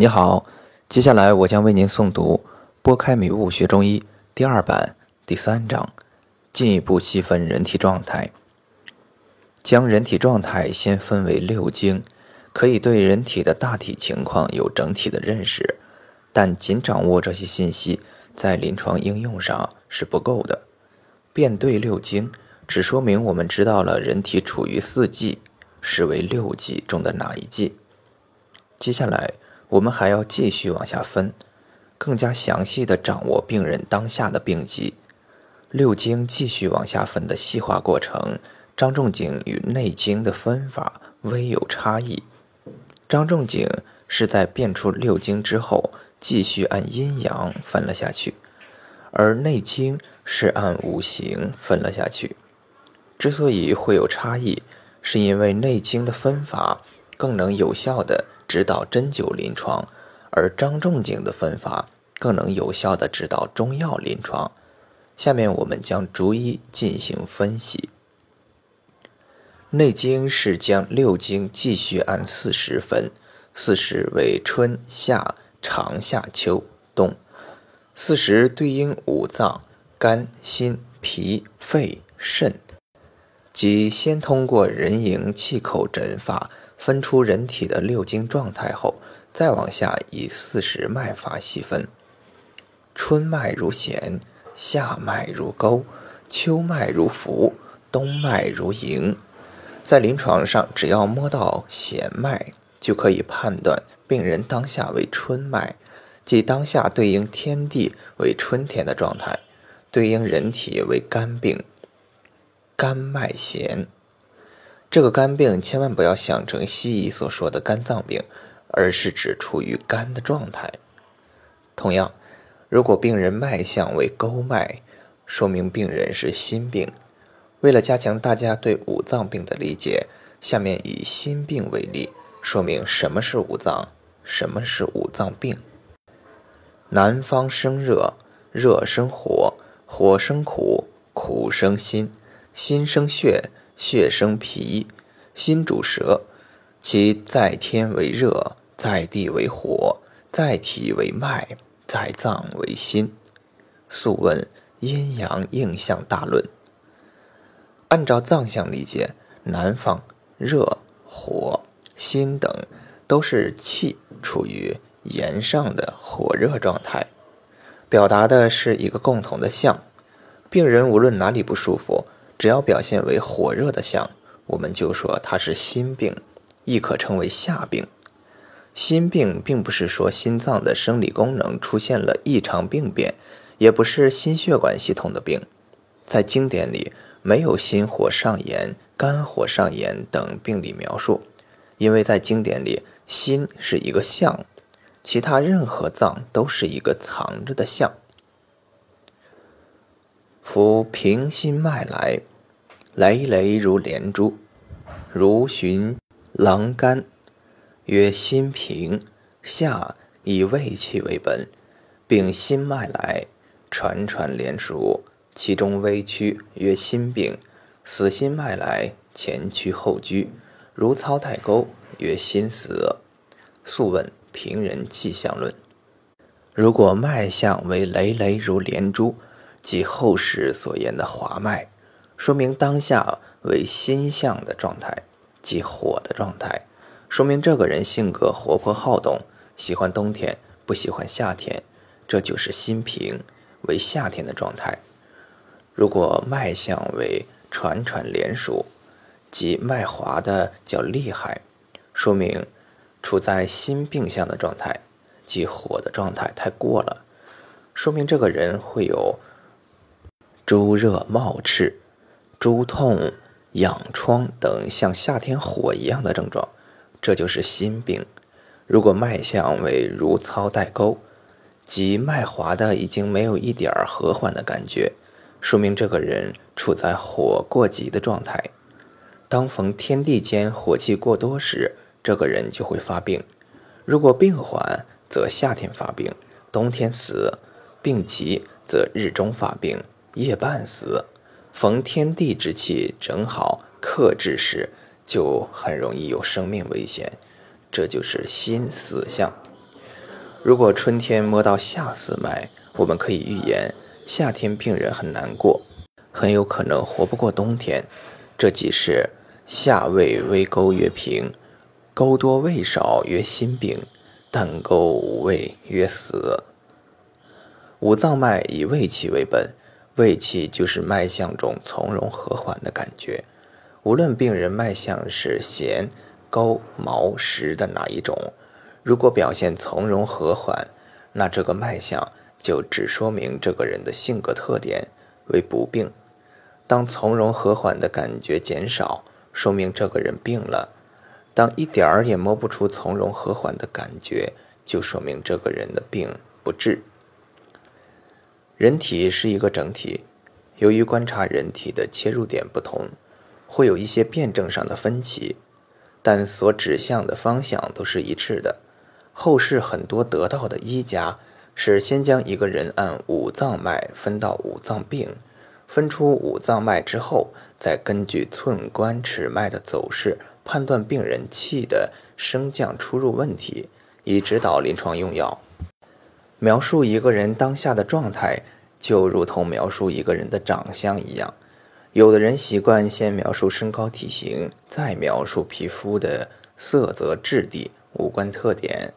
你好，接下来我将为您诵读《拨开迷雾学中医》第二版第三章，进一步细分人体状态。将人体状态先分为六经，可以对人体的大体情况有整体的认识，但仅掌握这些信息，在临床应用上是不够的。辨对六经，只说明我们知道了人体处于四季，是为六季中的哪一季。接下来。我们还要继续往下分，更加详细的掌握病人当下的病机。六经继续往下分的细化过程，张仲景与内经的分法微有差异。张仲景是在辨出六经之后，继续按阴阳分了下去，而内经是按五行分了下去。之所以会有差异，是因为内经的分法更能有效的。指导针灸临床，而张仲景的分法更能有效的指导中药临床。下面我们将逐一进行分析。内经是将六经继续按四时分，四时为春夏长夏秋冬，四时对应五脏：肝、心、脾、肺、肾，即先通过人迎气口诊法。分出人体的六经状态后，再往下以四时脉法细分。春脉如弦，夏脉如钩，秋脉如浮，冬脉如迎。在临床上，只要摸到弦脉，就可以判断病人当下为春脉，即当下对应天地为春天的状态，对应人体为肝病，肝脉弦。这个肝病千万不要想成西医所说的肝脏病，而是指处于肝的状态。同样，如果病人脉象为沟脉，说明病人是心病。为了加强大家对五脏病的理解，下面以心病为例，说明什么是五脏，什么是五脏病。南方生热，热生火，火生苦，苦生心，心生血。血生脾，心主舌，其在天为热，在地为火，在体为脉，在脏为心。《素问·阴阳应象大论》。按照脏象理解，南方热、火、心等都是气处于炎上的火热状态，表达的是一个共同的象。病人无论哪里不舒服。只要表现为火热的象，我们就说它是心病，亦可称为夏病。心病并不是说心脏的生理功能出现了异常病变，也不是心血管系统的病。在经典里没有心火上炎、肝火上炎等病理描述，因为在经典里心是一个象，其他任何脏都是一个藏着的象。夫平心脉来，累累如连珠，如寻狼肝，曰心平。下以胃气为本，并心脉来，传传连属，其中微曲，曰心病。死心脉来，前屈后居，如操太沟，曰心死。素问平人气象论。如果脉象为累累如连珠。即后世所言的滑脉，说明当下为心象的状态，即火的状态，说明这个人性格活泼好动，喜欢冬天，不喜欢夏天，这就是心平，为夏天的状态。如果脉象为喘喘连数，即脉滑的较厉害，说明处在心病象的状态，即火的状态太过了，说明这个人会有。诸热冒赤、诸痛、痒疮等像夏天火一样的症状，这就是心病。如果脉象为如操带沟，即脉滑的已经没有一点儿和缓的感觉，说明这个人处在火过急的状态。当逢天地间火气过多时，这个人就会发病。如果病缓，则夏天发病，冬天死；病急，则日中发病。夜半死，逢天地之气正好克制时，就很容易有生命危险，这就是心死象。如果春天摸到下四脉，我们可以预言夏天病人很难过，很有可能活不过冬天。这即是夏胃微沟曰平，沟多胃少曰心病，但沟无胃曰死。五脏脉以胃气为本，胃气就是脉象中从容和缓的感觉。无论病人脉象是弦、高、毛、实的哪一种，如果表现从容和缓，那这个脉象就只说明这个人的性格特点为不病。当从容和缓的感觉减少，说明这个人病了；当一点儿也摸不出从容和缓的感觉，就说明这个人的病不治。人体是一个整体，由于观察人体的切入点不同，会有一些辩证上的分歧，但所指向的方向都是一致的。后世很多得道的医家是先将一个人按五脏脉分到五脏病。分出五脏脉之后，再根据寸关尺脉的走势判断病人气的升降出入问题，以指导临床用药。描述一个人当下的状态，就如同描述一个人的长相一样。有的人习惯先描述身高体型，再描述皮肤的色泽质地、五官特点，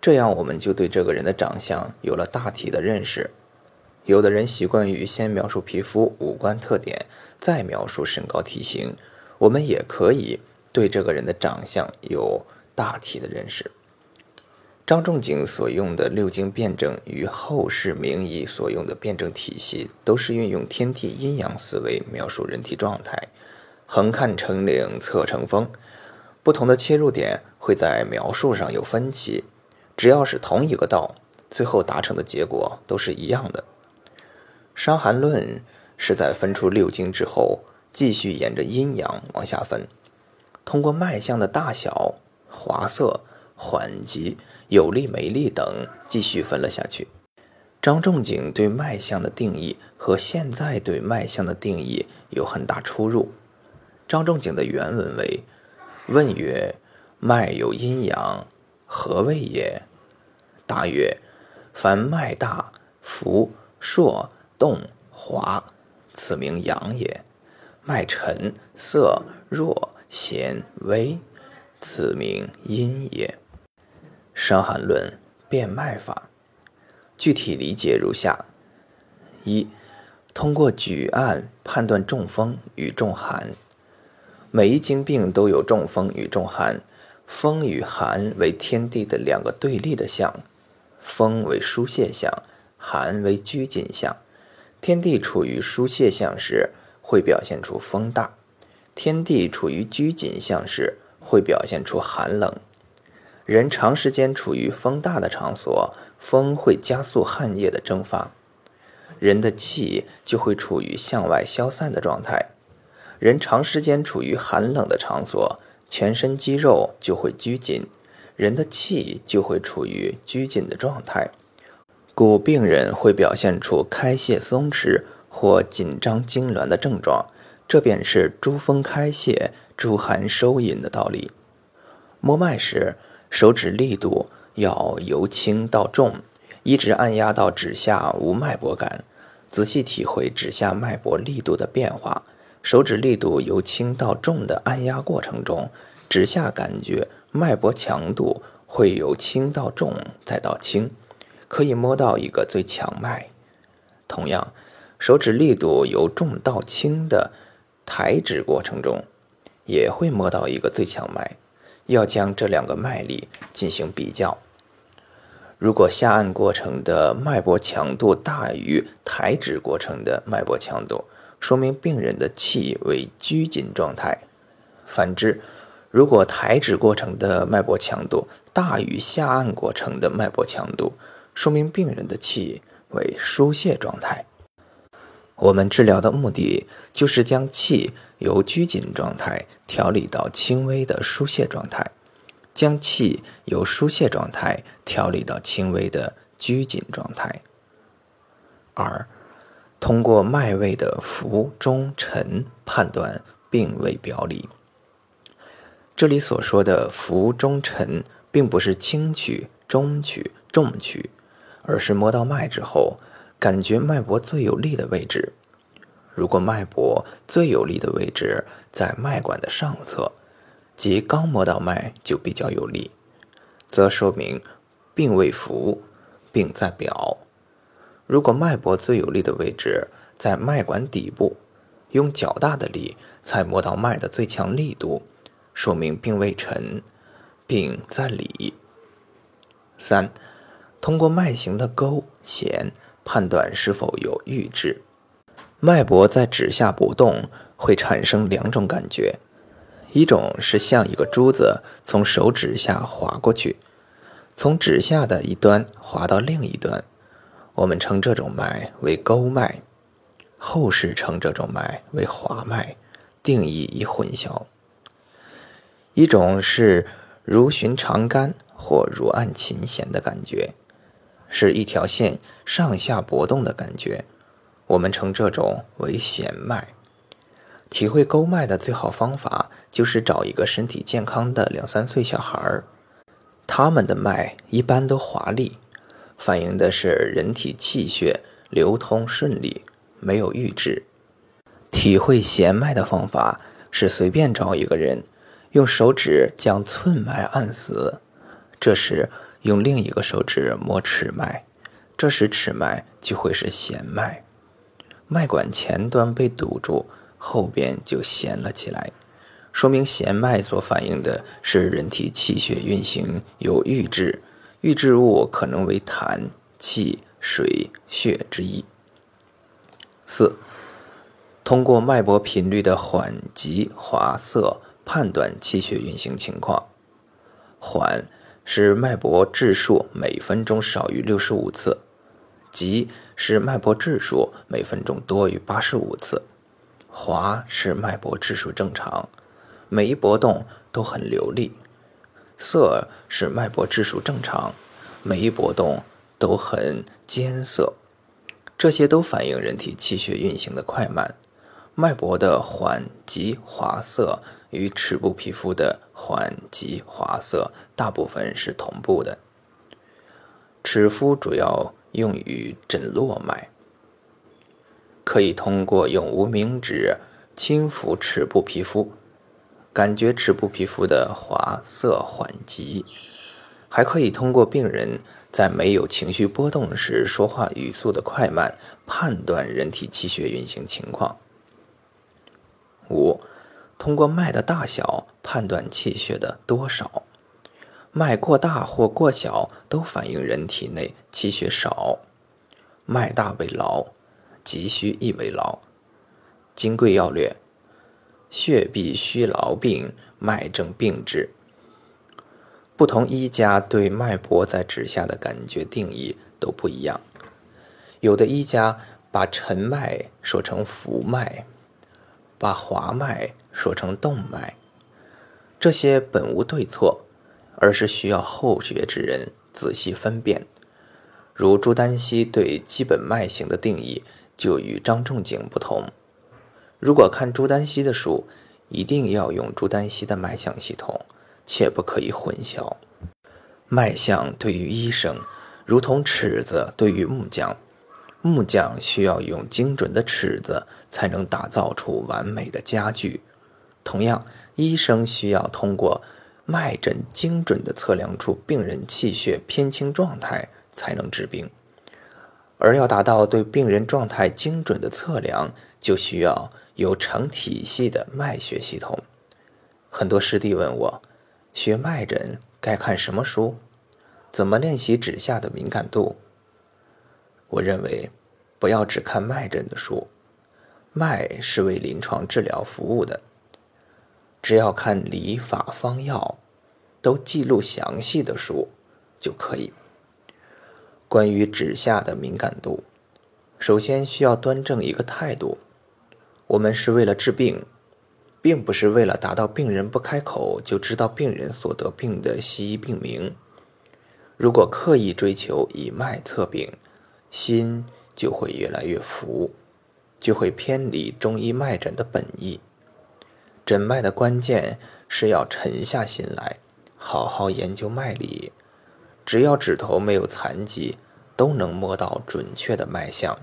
这样我们就对这个人的长相有了大体的认识。有的人习惯于先描述皮肤五官特点，再描述身高体型。我们也可以对这个人的长相有大体的认识。张仲景所用的六经辩证与后世名医所用的辩证体系，都是运用天地阴阳思维描述人体状态。横看成岭侧成峰，不同的切入点会在描述上有分歧。只要是同一个道，最后达成的结果都是一样的。《伤寒论》是在分出六经之后，继续沿着阴阳往下分，通过脉象的大小、滑色、缓急、有力没力等，继续分了下去。张仲景对脉象的定义和现在对脉象的定义有很大出入。张仲景的原文为：“问曰：脉有阴阳，何谓也？答曰：凡脉大、浮、硕。”动滑，此名阳也；脉沉涩弱咸微，此名阴也。《伤寒论》辨脉法，具体理解如下：一、通过举案判断中风与中寒。每一经病都有中风与中寒，风与寒为天地的两个对立的象，风为疏泄象，寒为拘谨象。天地处于疏泄象时，会表现出风大；天地处于拘谨象时，会表现出寒冷。人长时间处于风大的场所，风会加速汗液的蒸发，人的气就会处于向外消散的状态。人长时间处于寒冷的场所，全身肌肉就会拘紧，人的气就会处于拘谨的状态。故病人会表现出开泄松弛或紧张痉挛的症状，这便是诸风开泄、诸寒收引的道理。摸脉时，手指力度要由轻到重，一直按压到指下无脉搏感，仔细体会指下脉搏力度的变化。手指力度由轻到重的按压过程中，指下感觉脉搏强度会由轻到重再到轻。可以摸到一个最强脉，同样，手指力度由重到轻的抬指过程中，也会摸到一个最强脉。要将这两个脉力进行比较。如果下按过程的脉搏强度大于抬指过程的脉搏强度，说明病人的气为拘谨状态；反之，如果抬指过程的脉搏强度大于下按过程的脉搏强度，说明病人的气为疏泄状态。我们治疗的目的就是将气由拘谨状态调理到轻微的疏泄状态，将气由疏泄状态调理到轻微的拘谨状态。二，通过脉位的浮中沉判断病位表里。这里所说的浮中沉，并不是轻取。中取、重取，而是摸到脉之后，感觉脉搏最有力的位置。如果脉搏最有力的位置在脉管的上侧，即刚摸到脉就比较有力，则说明病未服，病在表。如果脉搏最有力的位置在脉管底部，用较大的力才摸到脉的最强力度，说明病未沉，病在里。三，通过脉形的勾弦判断是否有郁滞。脉搏在指下不动，会产生两种感觉，一种是像一个珠子从手指下滑过去，从指下的一端滑到另一端，我们称这种脉为勾脉，后世称这种脉为滑脉，定义已混淆。一种是如寻长竿或如按琴弦的感觉，是一条线上下搏动的感觉。我们称这种为弦脉。体会勾脉的最好方法，就是找一个身体健康的两三岁小孩儿，他们的脉一般都华丽，反映的是人体气血流通顺利，没有郁滞。体会弦脉的方法是随便找一个人，用手指将寸脉按死，这时用另一个手指摸尺脉，这时尺脉就会是弦脉。脉管前端被堵住，后边就弦了起来，说明弦脉所反映的是人体气血运行有预滞，预滞物可能为痰、气、水、血之一。四，通过脉搏频率的缓急滑涩判断气血运行情况。缓是脉搏质数每分钟少于六十五次。急是脉搏质数每分钟多于八十五次，滑是脉搏质数正常，每一搏动都很流利。涩是脉搏质数正常，每一搏动都很艰涩。这些都反映人体气血运行的快慢。脉搏的缓急滑涩与齿部皮肤的缓急滑涩大部分是同步的。齿肤主要。用于诊络脉，可以通过用无名指轻抚齿部皮肤，感觉齿部皮肤的滑涩缓急；还可以通过病人在没有情绪波动时说话语速的快慢，判断人体气血运行情况。五，通过脉的大小判断气血的多少。脉过大或过小，都反映人体内气血少。脉大为劳，急虚亦为劳。金匮要略：血必虚劳病，脉正病治。不同医家对脉搏在指下的感觉定义都不一样。有的医家把沉脉说成浮脉，把滑脉说成动脉，这些本无对错。而是需要后学之人仔细分辨。如朱丹溪对基本脉型的定义就与张仲景不同。如果看朱丹溪的书，一定要用朱丹溪的脉象系统，切不可以混淆。脉象对于医生，如同尺子对于木匠，木匠需要用精准的尺子才能打造出完美的家具。同样，医生需要通过。脉诊精准地测量出病人气血偏轻状态，才能治病。而要达到对病人状态精准的测量，就需要有成体系的脉学系统。很多师弟问我，学脉诊该看什么书？怎么练习指下的敏感度？我认为，不要只看脉诊的书，脉是为临床治疗服务的。只要看理法方药，都记录详细的书就可以。关于指下的敏感度，首先需要端正一个态度：我们是为了治病，并不是为了达到病人不开口就知道病人所得病的西医病名。如果刻意追求以脉测病，心就会越来越浮，就会偏离中医脉诊的本意。诊脉的关键是要沉下心来，好好研究脉理，只要指头没有残疾，都能摸到准确的脉象。